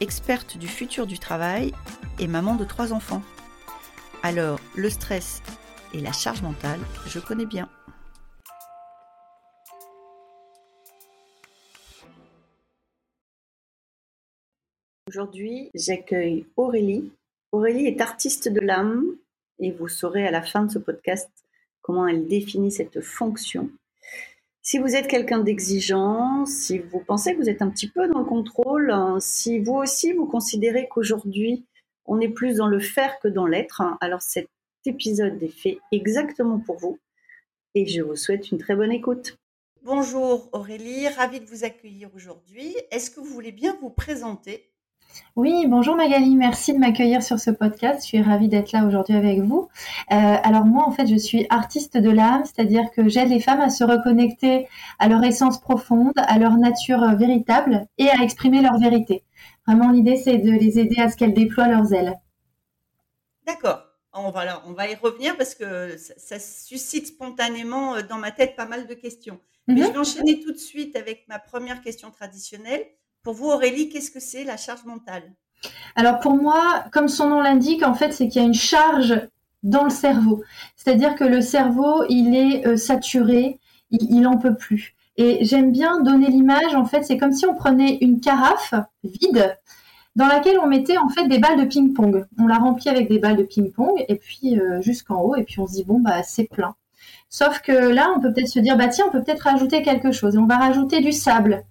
experte du futur du travail et maman de trois enfants. Alors, le stress et la charge mentale, je connais bien. Aujourd'hui, j'accueille Aurélie. Aurélie est artiste de l'âme et vous saurez à la fin de ce podcast comment elle définit cette fonction. Si vous êtes quelqu'un d'exigeant, si vous pensez que vous êtes un petit peu dans le contrôle, hein, si vous aussi vous considérez qu'aujourd'hui on est plus dans le faire que dans l'être, hein, alors cet épisode est fait exactement pour vous et je vous souhaite une très bonne écoute. Bonjour Aurélie, ravie de vous accueillir aujourd'hui. Est-ce que vous voulez bien vous présenter? Oui, bonjour Magali, merci de m'accueillir sur ce podcast. Je suis ravie d'être là aujourd'hui avec vous. Euh, alors moi, en fait, je suis artiste de l'âme, c'est-à-dire que j'aide les femmes à se reconnecter à leur essence profonde, à leur nature euh, véritable et à exprimer leur vérité. Vraiment, l'idée, c'est de les aider à ce qu'elles déploient leurs ailes. D'accord. On va, on va y revenir parce que ça, suscite spontanément euh, dans ma tête pas mal de questions. Mais mhm. je vais enchaîner tout de suite avec ma première question traditionnelle. Pour vous, Aurélie, qu'est-ce que c'est la charge mentale? Alors pour moi, comme son nom l'indique, en fait, c'est qu'il y a une charge dans le cerveau. C'est-à-dire que le cerveau, il est euh, saturé, il n'en peut plus. Et j'aime bien donner l'image, en fait, c'est comme si on prenait une carafe vide dans laquelle on mettait en fait des balles de ping-pong. On la remplit avec des balles de ping-pong et puis euh, jusqu'en haut et puis on se dit bon bah c'est plein. Sauf que là, on peut peut-être se dire bah tiens, on peut peut-être rajouter quelque chose et on va rajouter du sable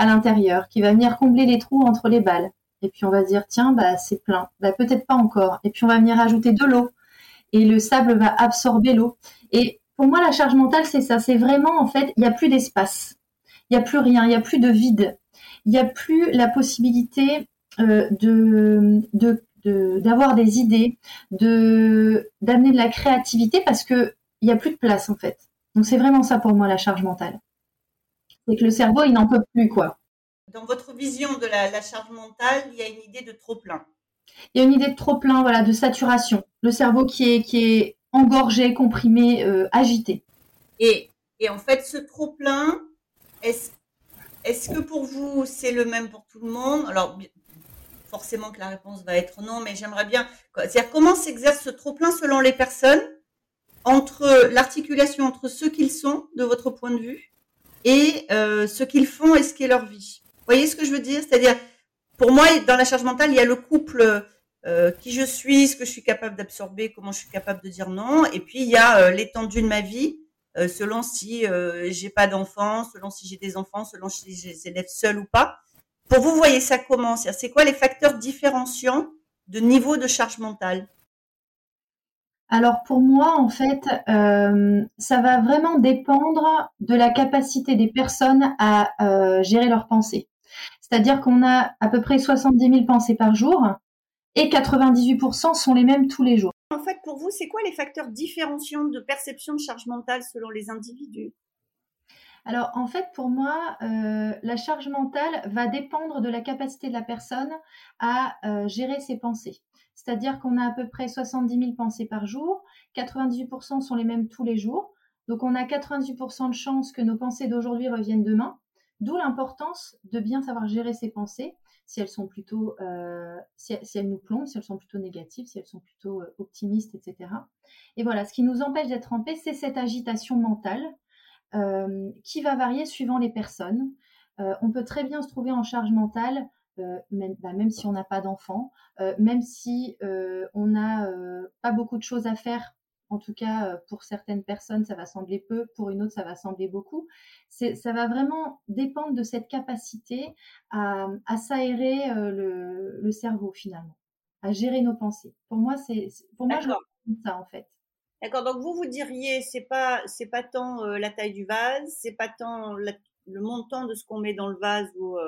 à l'intérieur qui va venir combler les trous entre les balles. Et puis on va dire tiens bah c'est plein, bah peut-être pas encore. Et puis on va venir ajouter de l'eau et le sable va absorber l'eau. Et pour moi la charge mentale c'est ça, c'est vraiment en fait il n'y a plus d'espace, il n'y a plus rien, il n'y a plus de vide, il n'y a plus la possibilité euh, de, d'avoir des idées, de d'amener de la créativité parce que il n'y a plus de place en fait. Donc c'est vraiment ça pour moi la charge mentale. C'est que le cerveau, il n'en peut plus, quoi. Dans votre vision de la, charge mentale, il y a une idée de trop plein. Il y a une idée de trop plein, voilà, de saturation. Le cerveau qui est, qui est engorgé, comprimé, euh, agité. Et, et en fait, ce trop plein, est-ce est que pour vous, c'est le même pour tout le monde? Alors, forcément que la réponse va être non, mais j'aimerais bien. C'est-à-dire, comment s'exerce ce trop-plein selon les personnes entre l'articulation entre ceux qu'ils sont, de votre point de vue, et euh, ce qu'ils font et ce qui est leur vie. Vous voyez ce que je veux dire? C'est-à-dire, pour moi, dans la charge mentale, il y a le couple euh, qui je suis, ce que je suis capable d'absorber, comment je suis capable de dire non, et puis il y a euh, l'étendue de ma vie, euh, selon si euh, j'ai pas d'enfants, selon si j'ai des enfants, selon si j'ai des élèves seuls ou pas. Pour vous, voyez ça comment? C'est quoi les facteurs différenciants de niveau de charge mentale? Alors pour moi, en fait, euh, ça va vraiment dépendre de la capacité des personnes à euh, gérer leurs pensées. C'est-à-dire qu'on a à peu près 70 000 pensées par jour et 98% sont les mêmes tous les jours. En fait, pour vous, c'est quoi les facteurs différenciants de perception de charge mentale selon les individus? Alors en fait, pour moi, euh, la charge mentale va dépendre de la capacité de la personne à gérer ses pensées. C'est-à-dire qu'on a à peu près 70 000 pensées par jour, 98% sont les mêmes tous les jours. Donc on a 98% de chances que nos pensées d'aujourd'hui reviennent demain. D'où l'importance de bien savoir gérer ses pensées, si elles sont plutôt, euh, si, elles nous plombent, si elles sont plutôt négatives, si elles sont plutôt euh, optimistes, etc. Et voilà, ce qui nous empêche d'être en paix, c'est cette agitation mentale euh, qui va varier suivant les personnes. on peut très bien se trouver en charge mentale euh, même, bah, même, si on n'a pas d'enfant, euh, même si euh, on n'a pas beaucoup de choses à faire en tout cas, pour certaines personnes, ça va sembler peu, pour une autre, ça va sembler beaucoup. Ça va vraiment dépendre de cette capacité à, s'aérer le, cerveau finalement, à gérer nos pensées. Pour moi, c'est pour moi, je ça en fait. D'accord. Donc vous vous diriez, c'est pas c'est pas tant la taille du vase, c'est pas tant le montant de ce qu'on met dans le vase ou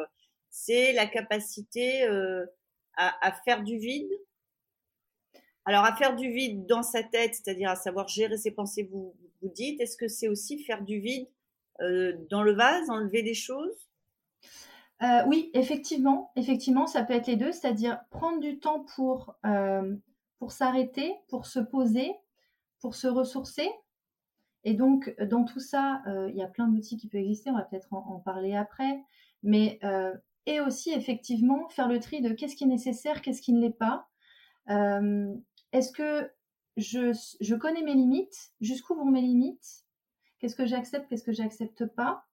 c'est la capacité euh, à, faire du vide. Alors, à faire du vide dans sa tête, c'est-à-dire à savoir gérer ses pensées, vous, vous dites, est-ce que c'est aussi faire du vide euh, dans le vase, enlever des choses? Euh, Oui, effectivement, effectivement, ça peut être les deux, c'est-à-dire prendre du temps pour, pour s'arrêter, pour se poser, pour se ressourcer. Et donc, dans tout ça, il y a plein d'outils qui peuvent exister, on va peut-être en, parler après, mais et aussi effectivement faire le tri de qu'est-ce qui est nécessaire, qu'est-ce qui ne l'est pas. Est-ce que je, je, connais mes limites? Jusqu'où vont mes limites? Qu'est-ce que j'accepte Qu'est-ce que j'accepte pas?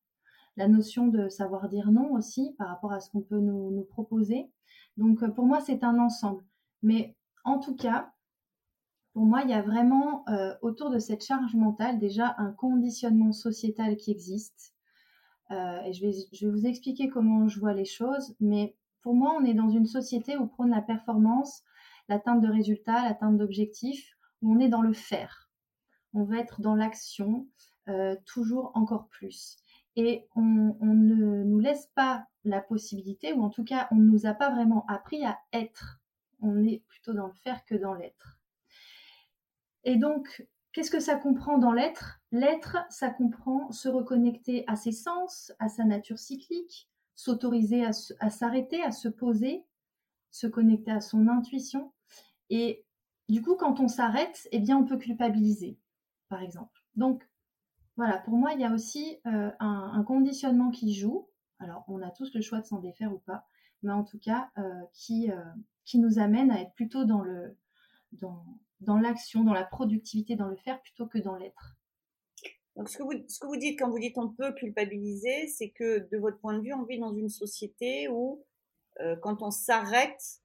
La notion de savoir dire non aussi par rapport à ce qu'on peut nous, nous, proposer. Donc pour moi, c'est un ensemble. Mais en tout cas, pour moi, il y a vraiment euh, autour de cette charge mentale déjà un conditionnement sociétal qui existe. Euh, et je vais, vous expliquer comment je vois les choses. Mais pour moi, on est dans une société où prône la performance, l'atteinte de résultats, l'atteinte d'objectifs, où on est dans le faire. On va être dans l'action, euh, toujours encore plus. Et on, ne nous laisse pas la possibilité, ou en tout cas, on ne nous a pas vraiment appris à être. On est plutôt dans le faire que dans l'être. Et donc, qu'est-ce que ça comprend dans l'être? L'être, ça comprend se reconnecter à ses sens, à sa nature cyclique, s'autoriser à s'arrêter, à se poser, se connecter à son intuition, et du coup, quand on s'arrête, eh bien, on peut culpabiliser, par exemple. Donc, voilà, pour moi, il y a aussi euh, un, conditionnement qui joue. Alors, on a tous le choix de s'en défaire ou pas, mais en tout cas, euh, qui, euh, qui nous amène à être plutôt dans le dans, dans l'action, dans la productivité, dans le faire, plutôt que dans l'être. Donc, ce que, vous, ce que vous dites quand vous dites on peut culpabiliser, c'est que de votre point de vue, on vit dans une société où, quand on s'arrête,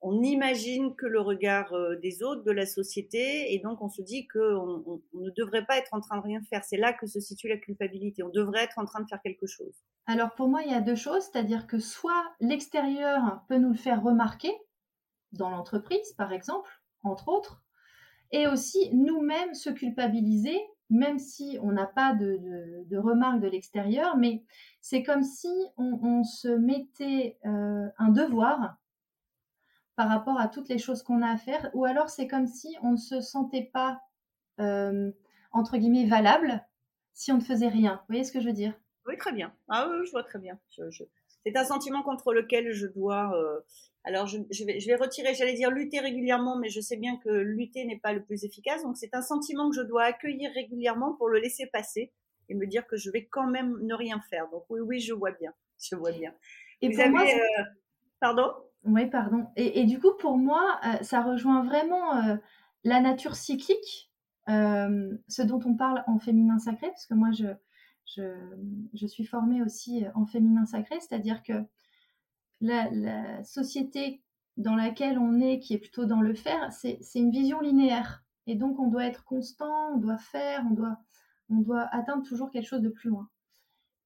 on imagine que le regard euh, des autres, de la société, et donc on se dit qu'on on, ne devrait pas être en train de rien faire. C'est là que se situe la culpabilité. On devrait être en train de faire quelque chose. Alors pour moi, il y a deux choses, c'est-à-dire que soit l'extérieur peut nous le faire remarquer, dans l'entreprise par exemple, entre autres, et aussi nous-mêmes se culpabiliser, même si on n'a pas de, remarques de l'extérieur, mais c'est comme si on, se mettait euh, un devoir par rapport à toutes les choses qu'on a à faire, ou alors c'est comme si on ne se sentait pas, euh, entre guillemets, valable si on ne faisait rien. Vous voyez ce que je veux dire? Oui, très bien. Ah oui, je vois très bien. C'est un sentiment contre lequel je dois... Euh, alors, je, vais, je vais retirer, j'allais dire lutter régulièrement, mais je sais bien que lutter n'est pas le plus efficace. Donc, c'est un sentiment que je dois accueillir régulièrement pour le laisser passer et me dire que je vais quand même ne rien faire. Donc, oui, oui, je vois bien. Je vois bien. Et Vous avez, euh, Pardon? Oui, pardon. Et, du coup, pour moi, euh, ça rejoint vraiment la nature cyclique, ce dont on parle en féminin sacré, parce que moi, je, je, suis formée aussi en féminin sacré, c'est-à-dire que la, société dans laquelle on est, qui est plutôt dans le faire, c'est une vision linéaire. Et donc, on doit être constant, on doit faire, on doit, atteindre toujours quelque chose de plus loin.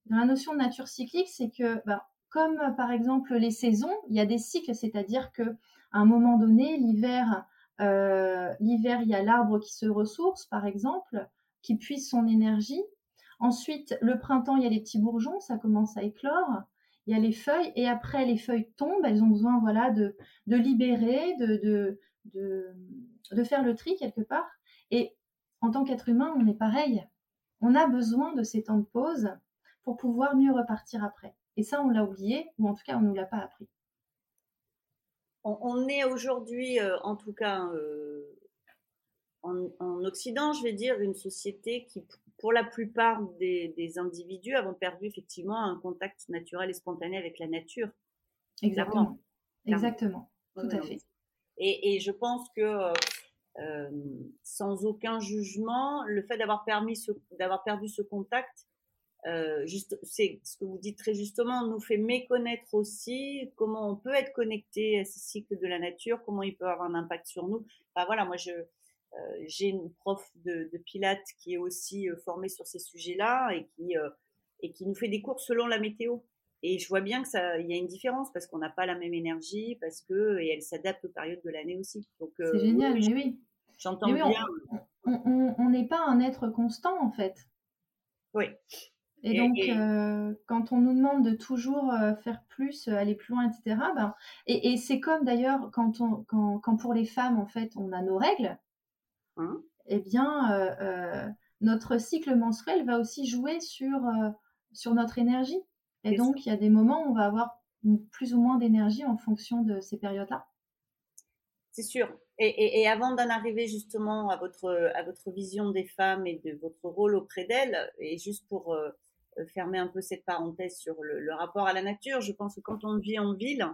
Dans la notion de nature cyclique, c'est que bah, comme euh, par exemple les saisons, il y a des cycles, c'est-à-dire que à un moment donné, l'hiver, euh, l'hiver, il y a l'arbre qui se ressource, par exemple, qui puise son énergie. Ensuite, le printemps, il y a les petits bourgeons, ça commence à éclore. Il y a les feuilles, et après les feuilles tombent, elles ont besoin, voilà, de, de libérer, de, de, de, faire le tri quelque part. Et en tant qu'être humain, on est pareil. On a besoin de ces temps de pause pour pouvoir mieux repartir après. Et ça, on l'a oublié, ou en tout cas, on ne nous l'a pas appris. On, est aujourd'hui, euh, en tout cas euh, en, Occident, je vais dire, une société qui, pour la plupart des, individus, avons perdu effectivement un contact naturel et spontané avec la nature. Exactement. Exactement. Tout à fait. Et, je pense que euh, sans aucun jugement, le fait d'avoir permis d'avoir perdu ce contact euh, juste, c'est ce que vous dites très justement, nous fait méconnaître aussi comment on peut être connecté à ces cycles de la nature, comment il peut avoir un impact sur nous. Enfin, voilà, moi je j'ai une prof de, de, Pilates qui est aussi euh, formée sur ces sujets-là et qui euh, et qui nous fait des cours selon la météo. Et je vois bien que ça, il y a une différence parce qu'on n'a pas la même énergie, parce que et elle s'adapte aux périodes de l'année aussi. Donc c'est génial, oui, mais oui. J'entends bien. On n'est pas un être constant en fait. Oui. Et, donc, euh, quand on nous demande de toujours euh, faire plus, euh, aller plus loin, etc., ben, et, et c'est comme d'ailleurs quand, on, quand, quand pour les femmes, en fait, on a nos règles, hein? Eh bien, notre cycle menstruel va aussi jouer sur, sur notre énergie. Et donc, il y a des moments où on va avoir plus ou moins d'énergie en fonction de ces périodes-là. C'est sûr. Et, et, et avant d'en arriver justement à votre, à votre vision des femmes et de votre rôle auprès d'elles, et juste pour euh, fermer un peu cette parenthèse sur le, le, rapport à la nature. Je pense que quand on vit en ville,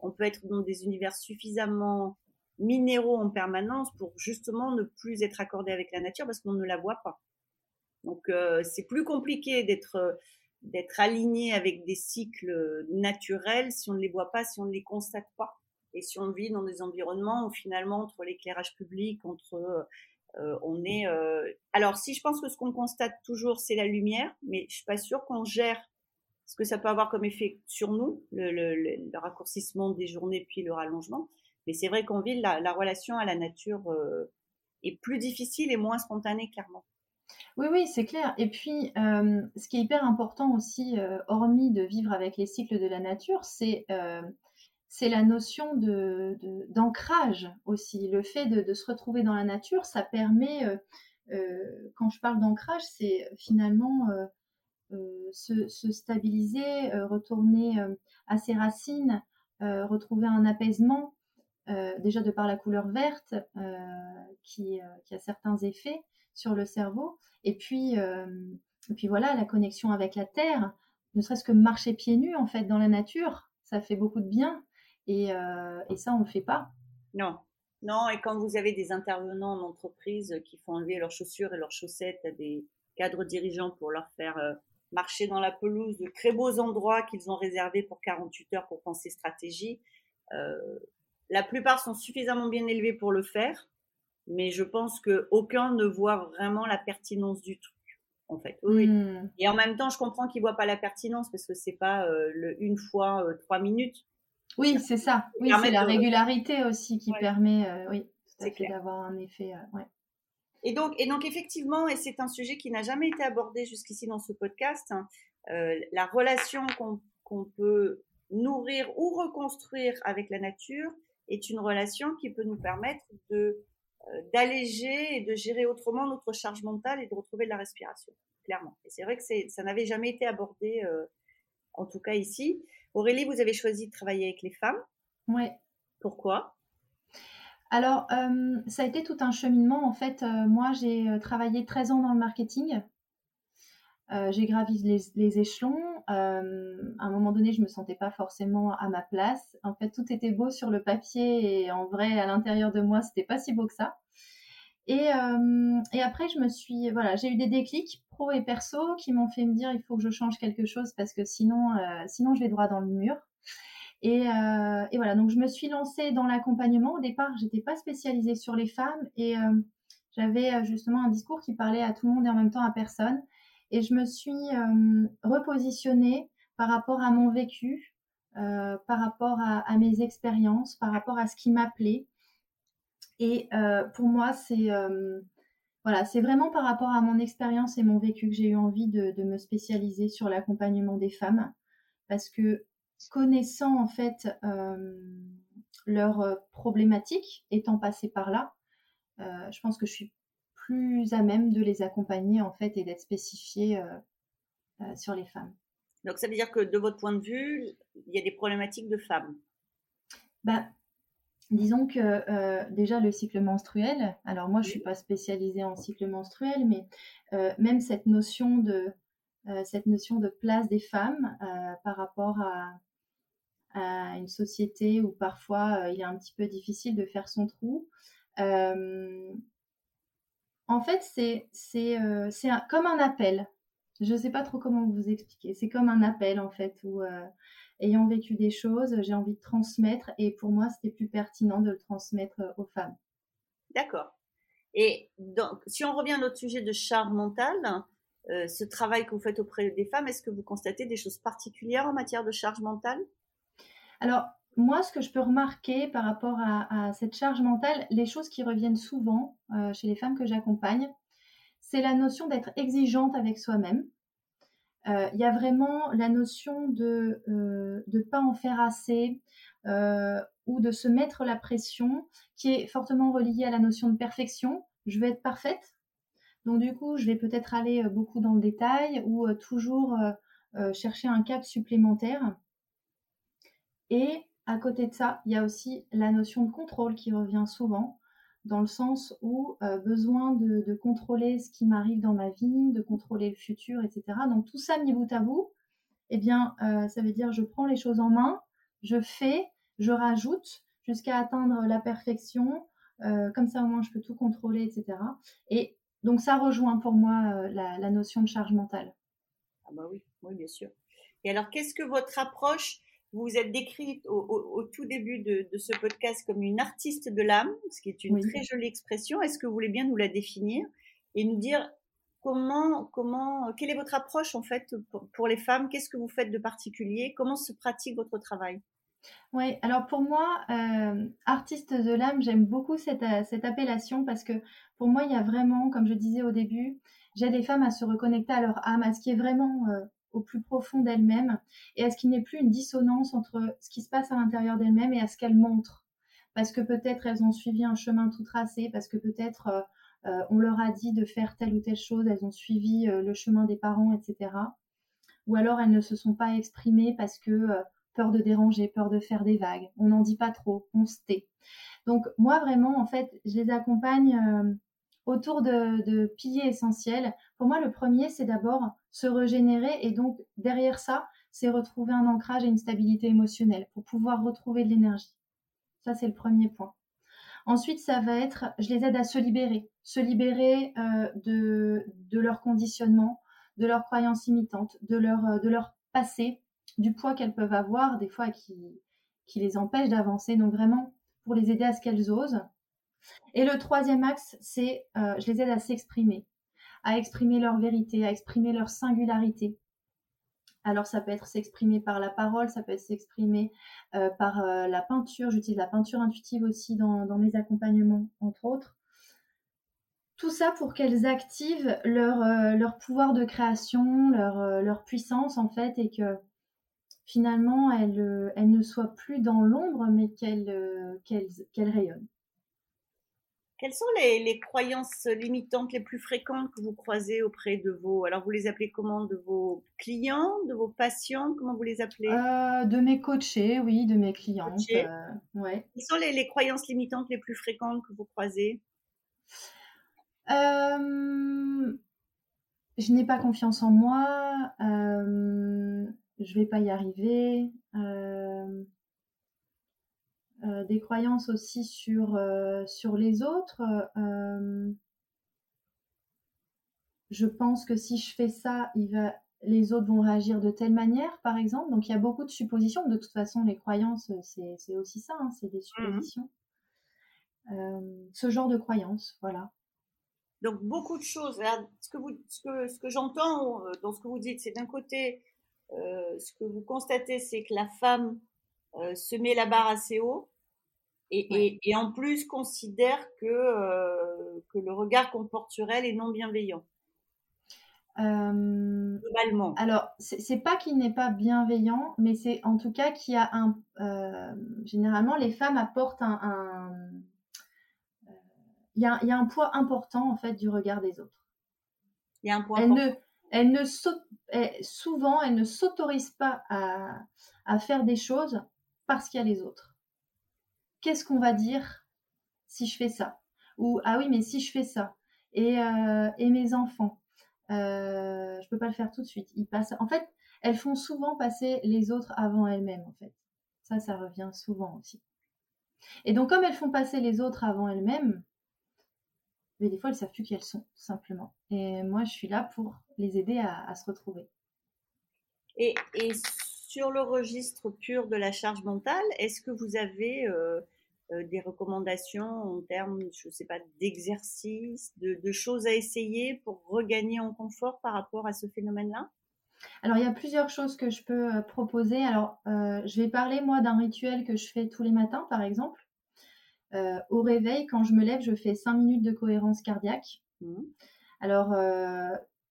on peut être dans des univers suffisamment minéraux en permanence pour justement ne plus être accordé avec la nature parce qu'on ne la voit pas. Donc euh, c'est plus compliqué d'être d'être aligné avec des cycles naturels si on ne les voit pas, si on ne les constate pas. Et si on vit dans des environnements où finalement entre l'éclairage public, entre euh, on est. Euh... Alors, si je pense que ce qu'on constate toujours, c'est la lumière, mais je suis pas sûre qu'on gère ce que ça peut avoir comme effet sur nous, le, le, le raccourcissement des journées puis le rallongement. Mais c'est vrai qu'en ville, la, la, relation à la nature euh, est plus difficile et moins spontanée, clairement. Oui, oui, c'est clair. Et puis, euh, ce qui est hyper important aussi, euh, hormis de vivre avec les cycles de la nature, c'est c'est la notion de, d'ancrage aussi. Le fait de, se retrouver dans la nature, ça permet, quand je parle d'ancrage, c'est finalement se, stabiliser, retourner à ses racines, retrouver un apaisement, déjà de par la couleur verte qui, qui, a certains effets sur le cerveau, et puis, et puis voilà, la connexion avec la terre, ne serait-ce que marcher pieds nus en fait dans la nature, ça fait beaucoup de bien. Et, euh, ça, on ne le fait pas. Non. Non, et quand vous avez des intervenants en entreprise qui font enlever leurs chaussures et leurs chaussettes à des cadres dirigeants pour leur faire euh, marcher dans la pelouse de très beaux endroits qu'ils ont réservés pour 48 heures pour penser stratégie, euh, la plupart sont suffisamment bien élevés pour le faire, mais je pense que aucun ne voit vraiment la pertinence du truc. En fait, oui. Hmm. Et en même temps, je comprends qu'ils voient pas la pertinence parce que c'est pas euh, le une fois euh, trois minutes. Oui, c'est ça. Oui, c'est la régularité aussi qui permet, euh, oui, d'avoir un effet. Ouais. Et donc, et donc effectivement, et c'est un sujet qui n'a jamais été abordé jusqu'ici dans ce podcast, hein, euh, la relation qu'on peut nourrir ou reconstruire avec la nature est une relation qui peut nous permettre de euh, d'alléger et de gérer autrement notre charge mentale et de retrouver de la respiration, clairement. Et c'est vrai que ça n'avait jamais été abordé, euh, en tout cas ici. Aurélie, vous avez choisi de travailler avec les femmes. Oui. Pourquoi? Alors, euh, ça a été tout un cheminement. En fait, euh, moi, j'ai travaillé 13 ans dans le marketing. J'ai gravi les, échelons. à un moment donné, je me sentais pas forcément à ma place. En fait, tout était beau sur le papier et en vrai, à l'intérieur de moi, c'était pas si beau que ça. Et, et après, je me suis, voilà, j'ai eu des déclics pro et perso qui m'ont fait me dire il faut que je change quelque chose parce que sinon, euh, sinon je vais droit dans le mur. Et, euh, et, voilà, donc je me suis lancée dans l'accompagnement. Au départ, j'étais pas spécialisée sur les femmes et euh, j'avais justement un discours qui parlait à tout le monde et en même temps à personne. Et je me suis repositionnée par rapport à mon vécu, par rapport à, mes expériences, par rapport à ce qui m'appelait. Et pour moi, c'est voilà, c'est vraiment par rapport à mon expérience et mon vécu que j'ai eu envie de, me spécialiser sur l'accompagnement des femmes, parce que connaissant en fait leurs problématiques, étant passée par là, je pense que je suis plus à même de les accompagner en fait et d'être spécifiée euh, sur les femmes. Donc ça veut dire que de votre point de vue, il y a des problématiques de femmes. Bah, Disons que euh, déjà le cycle menstruel, alors moi je suis pas spécialisée en cycle menstruel, mais euh, même cette notion de euh, cette notion de place des femmes par rapport à, à, une société où parfois il est un petit peu difficile de faire son trou. En fait, c'est c'est c'est comme un appel. Je sais pas trop comment vous expliquer. C'est comme un appel en fait où ayant vécu des choses, j'ai envie de transmettre et pour moi, c'était plus pertinent de le transmettre euh, aux femmes. D'accord. Et donc, si on revient à notre sujet de charge mentale, euh, ce travail que vous faites auprès des femmes, est-ce que vous constatez des choses particulières en matière de charge mentale? Alors, moi, ce que je peux remarquer par rapport à, cette charge mentale, les choses qui reviennent souvent euh, chez les femmes que j'accompagne, c'est la notion d'être exigeante avec soi-même. il y a vraiment la notion de ne pas en faire assez ou de se mettre la pression qui est fortement reliée à la notion de perfection. Je vais être parfaite. Donc du coup, je vais peut-être aller beaucoup dans le détail ou toujours chercher un cap supplémentaire. Et à côté de ça, il y a aussi la notion de contrôle qui revient souvent, dans le sens où euh, besoin de, contrôler ce qui m'arrive dans ma vie, de contrôler le futur, etc. Donc tout ça mis bout à bout, eh bien, euh, ça veut dire je prends les choses en main, je fais, je rajoute jusqu'à atteindre la perfection. Euh, comme ça, au moins, je peux tout contrôler, etc. Et donc ça rejoint pour moi la, la notion de charge mentale. Ah bah oui, oui, bien sûr. Et alors, qu'est-ce que votre approche vous vous êtes décrite au, tout début de, ce podcast comme une artiste de l'âme, ce qui est une très jolie expression. Est-ce que vous voulez bien nous la définir et nous dire comment, comment, quelle est votre approche en fait pour, les femmes? Qu'est-ce que vous faites de particulier? Comment se pratique votre travail? Oui, alors pour moi, euh, artiste de l'âme, j'aime beaucoup cette, appellation parce que pour moi, il y a vraiment, comme je disais au début, j'aide les femmes à se reconnecter à leur âme, à ce qui est vraiment euh, au plus profond d'elle-même et à ce qu'il n'y ait plus une dissonance entre ce qui se passe à l'intérieur d'elle-même et à ce qu'elle montre. Parce que peut-être elles ont suivi un chemin tout tracé, parce que peut-être euh, euh, on leur a dit de faire telle ou telle chose, elles ont suivi euh, le chemin des parents, etc. Ou alors elles ne se sont pas exprimées parce que peur de déranger, peur de faire des vagues. On n'en dit pas trop, on se tait. Donc moi vraiment, en fait, je les accompagne autour de, de piliers essentiels. Pour moi, le premier, c'est d'abord se régénérer et donc derrière ça, c'est retrouver un ancrage et une stabilité émotionnelle pour pouvoir retrouver de l'énergie. Ça, c'est le premier point. Ensuite, ça va être, je les aide à se libérer, se libérer euh, de, de leur conditionnement, de leurs croyances imitantes, de leur, euh, de leur passé, du poids qu'elles peuvent avoir, des fois qui, qui les empêche d'avancer. Donc vraiment, pour les aider à ce qu'elles osent, et le troisième axe, c'est euh, je les aide à s'exprimer, à exprimer leur vérité, à exprimer leur singularité. Alors ça peut être s'exprimer par la parole, ça peut être s'exprimer euh, par euh, la peinture. J'utilise la peinture intuitive aussi dans, mes accompagnements, entre autres. Tout ça pour qu'elles activent leur, leur pouvoir de création, leur, puissance en fait, et que finalement elles, ne soient plus dans l'ombre, mais qu'elles rayonnent. Quelles sont les, croyances limitantes les plus fréquentes que vous croisez auprès de vos, alors vous les appelez comment, de vos clients, de vos patients, comment vous les appelez? Euh, De mes coachés, oui, de mes clients. Euh, ouais. Quelles sont les, croyances limitantes les plus fréquentes que vous croisez? Euh, Je n'ai pas confiance en moi, euh, je vais pas y arriver. Euh, des croyances aussi sur euh, sur les autres. Euh, je pense que si je fais ça, il va, les autres vont réagir de telle manière, par exemple. Donc il y a beaucoup de suppositions. De toute façon, les croyances, c'est aussi ça, hein, c'est des mmh suppositions. ce genre de croyances, voilà. Donc beaucoup de choses. ce que vous, ce que, ce que j'entends dans ce que vous dites, c'est d'un côté, ce que vous constatez, c'est que la femme se met la barre assez haut et, et, en plus considère que, euh, que le regard qu'on porte sur elle est non bienveillant. Euh, Globalement. Alors, c'est pas qu'il n'est pas bienveillant, mais c'est en tout cas qu'il y a un. Euh, généralement, les femmes apportent un. un il y, a, il y, a, un poids important en fait du regard des autres. Il y a un poids. Elle ne, elle ne souvent, elle ne s'autorise pas à, à faire des choses parce qu'il y a les autres qu'est-ce qu'on va dire si je fais ça? Ou ah oui, mais si je fais ça et, euh, et mes enfants, euh, je peux pas le faire tout de suite. Ils passent. En fait, elles font souvent passer les autres avant elles-mêmes. En fait, ça, ça revient souvent aussi. Et donc, comme elles font passer les autres avant elles-mêmes, mais des fois, elles savent plus qui elles sont, tout simplement. Et moi, je suis là pour les aider à, se retrouver. Et, et, sur le registre pur de la charge mentale, est-ce que vous avez euh, des recommandations en termes, je ne sais pas, d'exercices, de, choses à essayer pour regagner en confort par rapport à ce phénomène-là? Alors, il y a plusieurs choses que je peux euh, proposer. Alors, euh, je vais parler, moi, d'un rituel que je fais tous les matins, par exemple. au réveil, quand je me lève, je fais cinq minutes de cohérence cardiaque. Mmh. Alors,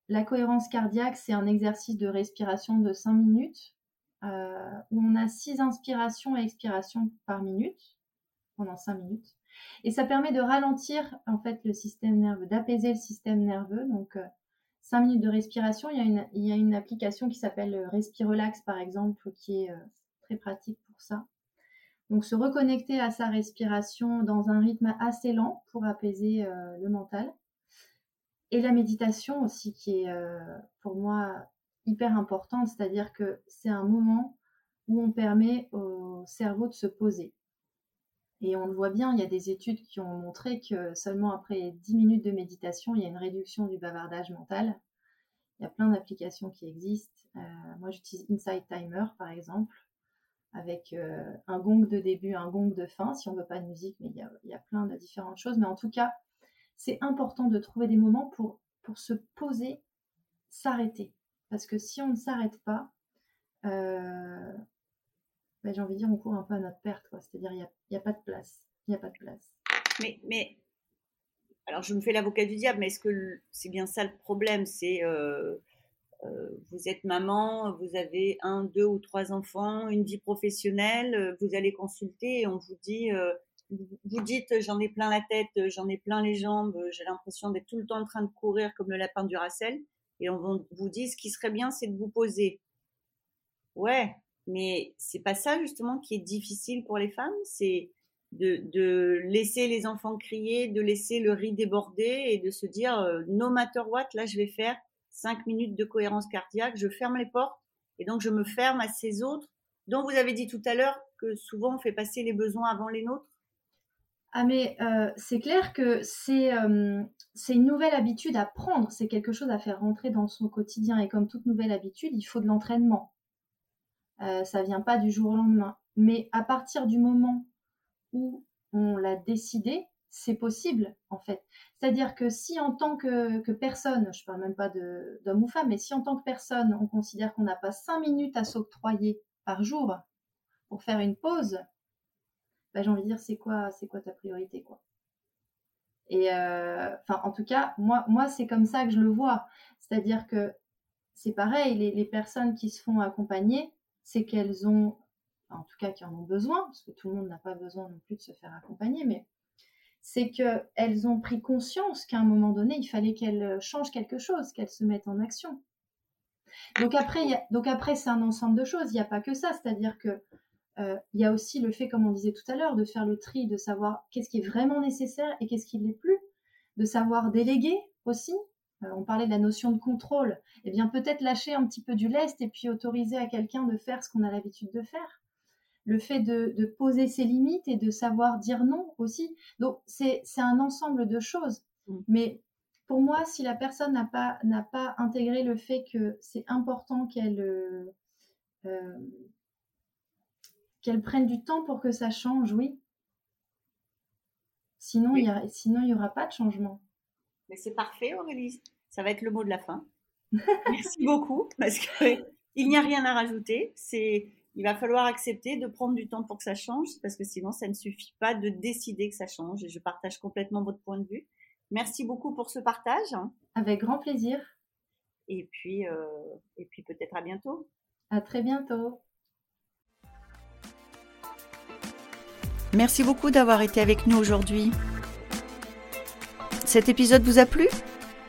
la cohérence cardiaque, c'est un exercice de respiration de 5 minutes euh, où on a 6 inspirations et expirations par minute pendant 5 minutes. Et ça permet de ralentir en fait le système nerveux, d'apaiser le système nerveux. Donc 5 minutes de respiration. Il y a une, il y a une application qui s'appelle Respirelax par exemple qui est très pratique pour ça. Donc se reconnecter à sa respiration dans un rythme assez lent pour apaiser euh, le mental. Et la méditation aussi qui est euh, pour moi hyper importante, c'est-à-dire que c'est un moment où on permet au cerveau de se poser. Et on le voit bien, il y a des études qui ont montré que seulement après 10 minutes de méditation, il y a une réduction du bavardage mental. Il y a plein d'applications qui existent. Euh, moi, j'utilise Insight Timer, par exemple, avec euh, un gong de début, un gong de fin, si on veut pas de musique, mais il y a, il y a plein de différentes choses. Mais en tout cas, c'est important de trouver des moments pour, pour se poser, s'arrêter. Parce que si on ne s'arrête pas, euh, ben, j'ai envie de dire, on court un peu à notre perte. C'est-à-dire, il n'y a, a, pas de place. Il n'y a pas de place. Mais, mais, alors je me fais l'avocat du diable, mais est-ce que c'est bien ça le problème? C'est euh, euh, vous êtes maman, vous avez un, deux ou trois enfants, une vie professionnelle, euh, vous allez consulter et on vous dit, euh, vous dites j'en ai plein la tête, j'en ai plein les jambes, j'ai l'impression d'être tout le temps en train de courir comme le lapin du Racel et on vous dit ce qui serait bien c'est de vous poser. Ouais, mais c'est pas ça justement qui est difficile pour les femmes, c'est de, de, laisser les enfants crier, de laisser le riz déborder et de se dire no matter what, là je vais faire 5 minutes de cohérence cardiaque, je ferme les portes et donc je me ferme à ces autres dont vous avez dit tout à l'heure que souvent on fait passer les besoins avant les nôtres. Ah mais euh, c'est clair que c'est euh, c'est une nouvelle habitude à prendre, c'est quelque chose à faire rentrer dans son quotidien et comme toute nouvelle habitude, il faut de l'entraînement. Euh, ça vient pas du jour au lendemain, mais à partir du moment où on l'a décidé, c'est possible en fait. C'est-à-dire que si en tant que, personne, je parle même pas d'homme ou femme, mais si en tant que personne, on considère qu'on n'a pas cinq minutes à s'octroyer par jour pour faire une pause, bah, j'ai envie de dire c'est quoi, c'est quoi ta priorité quoi? Et euh, enfin, en tout cas, moi, moi c'est comme ça que je le vois. C'est-à-dire que c'est pareil, les, les personnes qui se font accompagner, c'est qu'elles ont, en tout cas qui en ont besoin, parce que tout le monde n'a pas besoin non plus de se faire accompagner, mais c'est qu'elles ont pris conscience qu'à un moment donné, il fallait qu'elles changent quelque chose, qu'elles se mettent en action. Donc après, donc après, c'est un ensemble de choses. Il n'y a pas que ça. C'est-à-dire que euh, y a aussi le fait, comme on disait tout à l'heure, de faire le tri, de savoir qu'est-ce qui est vraiment nécessaire et qu'est-ce qui ne l'est plus, de savoir déléguer aussi. Euh, on parlait de la notion de contrôle. Eh bien, peut-être lâcher un petit peu du lest et puis autoriser à quelqu'un de faire ce qu'on a l'habitude de faire le fait de, poser ses limites et de savoir dire non aussi. Donc c'est un ensemble de choses. Mm. Mais pour moi, si la personne n'a pas n'a pas intégré le fait que c'est important qu'elle euh, euh, qu'elle prenne du temps pour que ça change, oui. Sinon, il y sinon il y aura pas de changement. Mais c'est parfait, Aurélie. Ça va être le mot de la fin. Merci beaucoup parce qu'il n'y a rien à rajouter. C'est il va falloir accepter de prendre du temps pour que ça change, parce que sinon, ça ne suffit pas de décider que ça change. Et je partage complètement votre point de vue. Merci beaucoup pour ce partage. Avec grand plaisir. Et puis, euh, et puis peut-être à bientôt. À très bientôt. Merci beaucoup d'avoir été avec nous aujourd'hui. Cet épisode vous a plu?